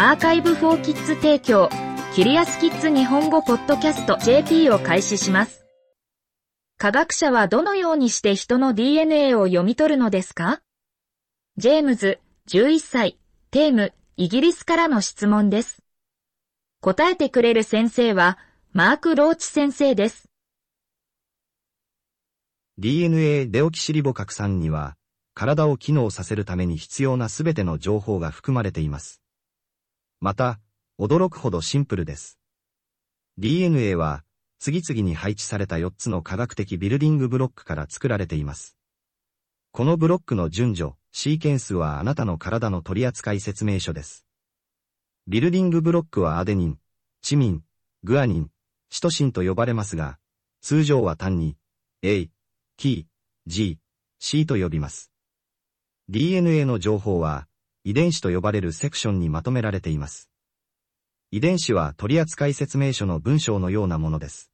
アーカイブフォーキッズ提供、キリアスキッズ日本語ポッドキャスト JP を開始します。科学者はどのようにして人の DNA を読み取るのですか？ジェームズ、11歳、テーム、イギリスからの質問です。答えてくれる先生は、マーク・ローチ先生です。DNA デオキシリボ核酸には、体を機能させるために必要なすべての情報が含まれています。また、驚くほどシンプルです。DNA は、次々に配置された4つの科学的ビルディングブロックから作られています。このブロックの順序、シーケンスはあなたの体の取扱説明書です。ビルディングブロックはアデニン、チミン、グアニン、シトシンと呼ばれますが、通常は単に A、T、G、C と呼びます。DNA の情報は遺伝子と呼ばれるセクションにまとめられています。遺伝子は取扱説明書の文章のようなものです。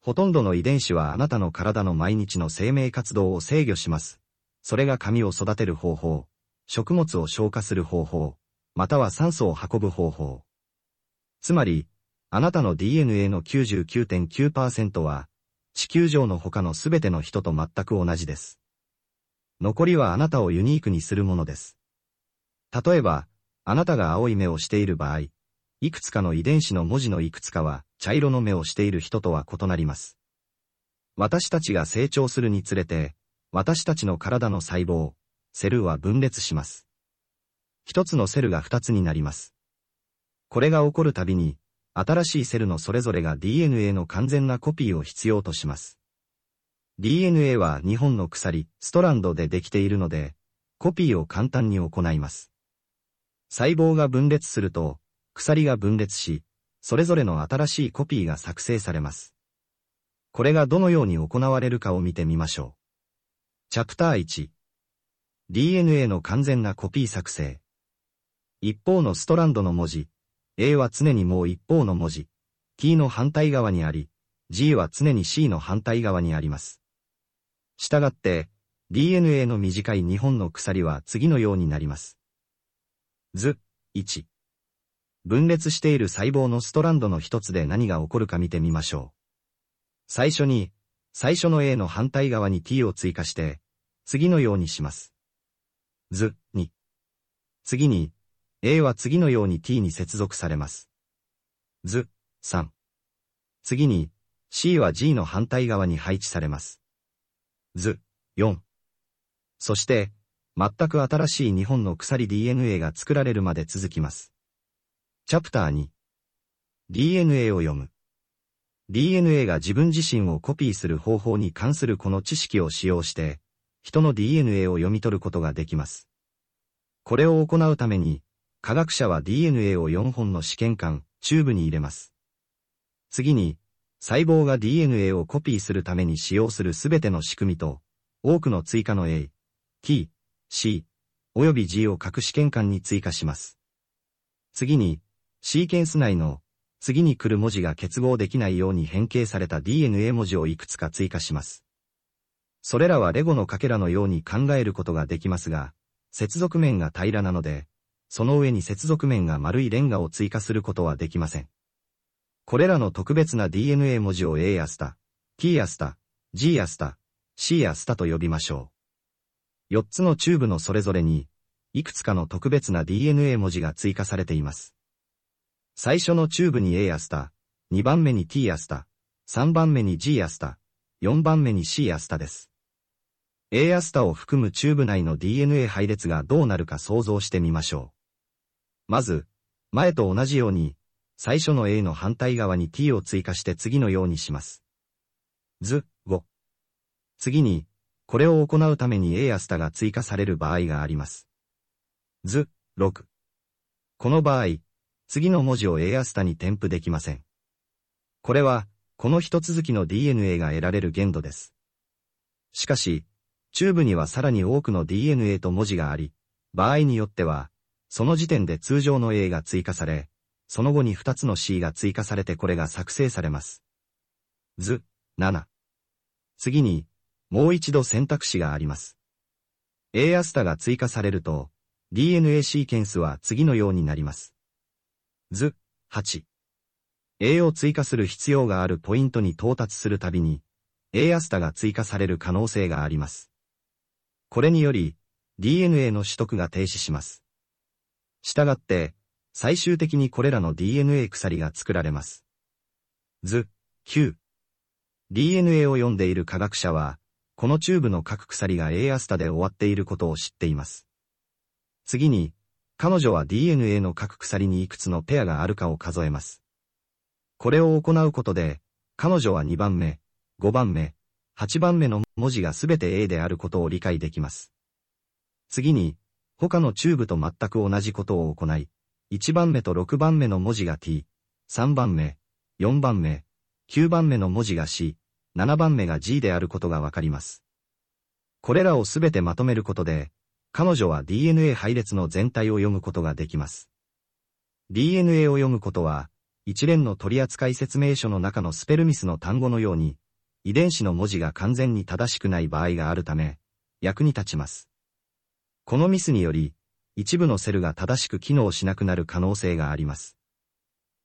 ほとんどの遺伝子はあなたの体の毎日の生命活動を制御します。それが髪を育てる方法、食物を消化する方法、または酸素を運ぶ方法。つまり、あなたの DNA の99.9%は、地球上の他のすべての人と全く同じです。残りはあなたをユニークにするものです。例えば、あなたが青い目をしている場合、いくつかの遺伝子の文字のいくつかは茶色の目をしている人とは異なります。私たちが成長するにつれて、私たちの体の細胞、セルは分裂します。一つのセルが二つになります。これが起こるたびに、新しいセルのそれぞれが DNA の完全なコピーを必要とします。DNA は2本の鎖、ストランドでできているので、コピーを簡単に行います。細胞が分裂すると、鎖が分裂し、それぞれの新しいコピーが作成されます。これがどのように行われるかを見てみましょう。チャプター1 DNA の完全なコピー作成一方のストランドの文字、A は常にもう一方の文字、T の反対側にあり、G は常に C の反対側にあります。したがって、DNA の短い2本の鎖は次のようになります。図、1。分裂している細胞のストランドの一つで何が起こるか見てみましょう。最初に、最初の A の反対側に T を追加して、次のようにします。図、2。次に、A は次のように t に接続されます。図、3。次に、C は G の反対側に配置されます。図、4。そして、全く新しい2本の鎖 DNA が作られるまで続きます。チャプター2。DNA を読む。DNA が自分自身をコピーする方法に関するこの知識を使用して、人の DNA を読み取ることができます。これを行うために、科学者は DNA を4本の試験管、チューブに入れます。次に、細胞が DNA をコピーするために使用するすべての仕組みと、多くの追加の A、T、C、および G を各試験管に追加します。次に、シーケンス内の、次に来る文字が結合できないように変形された DNA 文字をいくつか追加します。それらはレゴのかけらのように考えることができますが、接続面が平らなので、その上に接続面が丸いレンガを追加することはできません。これらの特別な DNA 文字を A やスタ、T やスタ、G やスタ、C やスタと呼びましょう。4つのチューブのそれぞれに、いくつかの特別な DNA 文字が追加されています。最初のチューブに A アスタ、2番目に T アスタ、3番目に G アスタ、4番目に C アスタです。A やスタを含むチューブ内の DNA 配列がどうなるか想像してみましょう。まず、前と同じように、最初の A の反対側に t を追加して次のようにします。図、5。次に、これを行うために A やスタが追加される場合があります。図、6。この場合、次の文字を A やスタに添付できません。これは、この一続きの DNA が得られる限度です。しかし、チューブにはさらに多くの DNA と文字があり、場合によっては、その時点で通常の A が追加され、その後に2つの C が追加されてこれが作成されます。図、7。次に、もう一度選択肢があります。A アスタが追加されると、DNA シーケンスは次のようになります。図、8。A を追加する必要があるポイントに到達するたびに、A アスタが追加される可能性があります。これにより、DNA の取得が停止します。したがって、最終的にこれらの DNA 鎖が作られます。図、9。DNA を読んでいる科学者は、このチューブの各鎖が A アスタで終わっていることを知っています。次に、彼女は DNA の各鎖にいくつのペアがあるかを数えます。これを行うことで、彼女は2番目、5番目、8番目の文字がすべて A であることを理解できます。次に、他のチューブと全く同じことを行い、1番目と6番目の文字が T、3番目、4番目、9番目の文字が C、7番目が G であることがわかります。これらをすべてまとめることで、彼女は DNA 配列の全体を読むことができます。DNA を読むことは、一連の取扱説明書の中のスペルミスの単語のように、遺伝子の文字が完全に正しくない場合があるため、役に立ちます。このミスにより、一部のセルが正しく機能しなくなる可能性があります。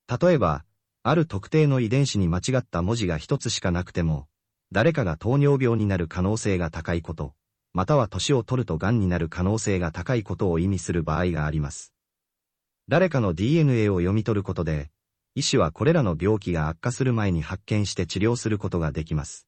例えば、ある特定の遺伝子に間違った文字が一つしかなくても、誰かが糖尿病になる可能性が高いこと、または年を取ると癌になる可能性が高いことを意味する場合があります。誰かの DNA を読み取ることで、医師はこれらの病気が悪化する前に発見して治療することができます。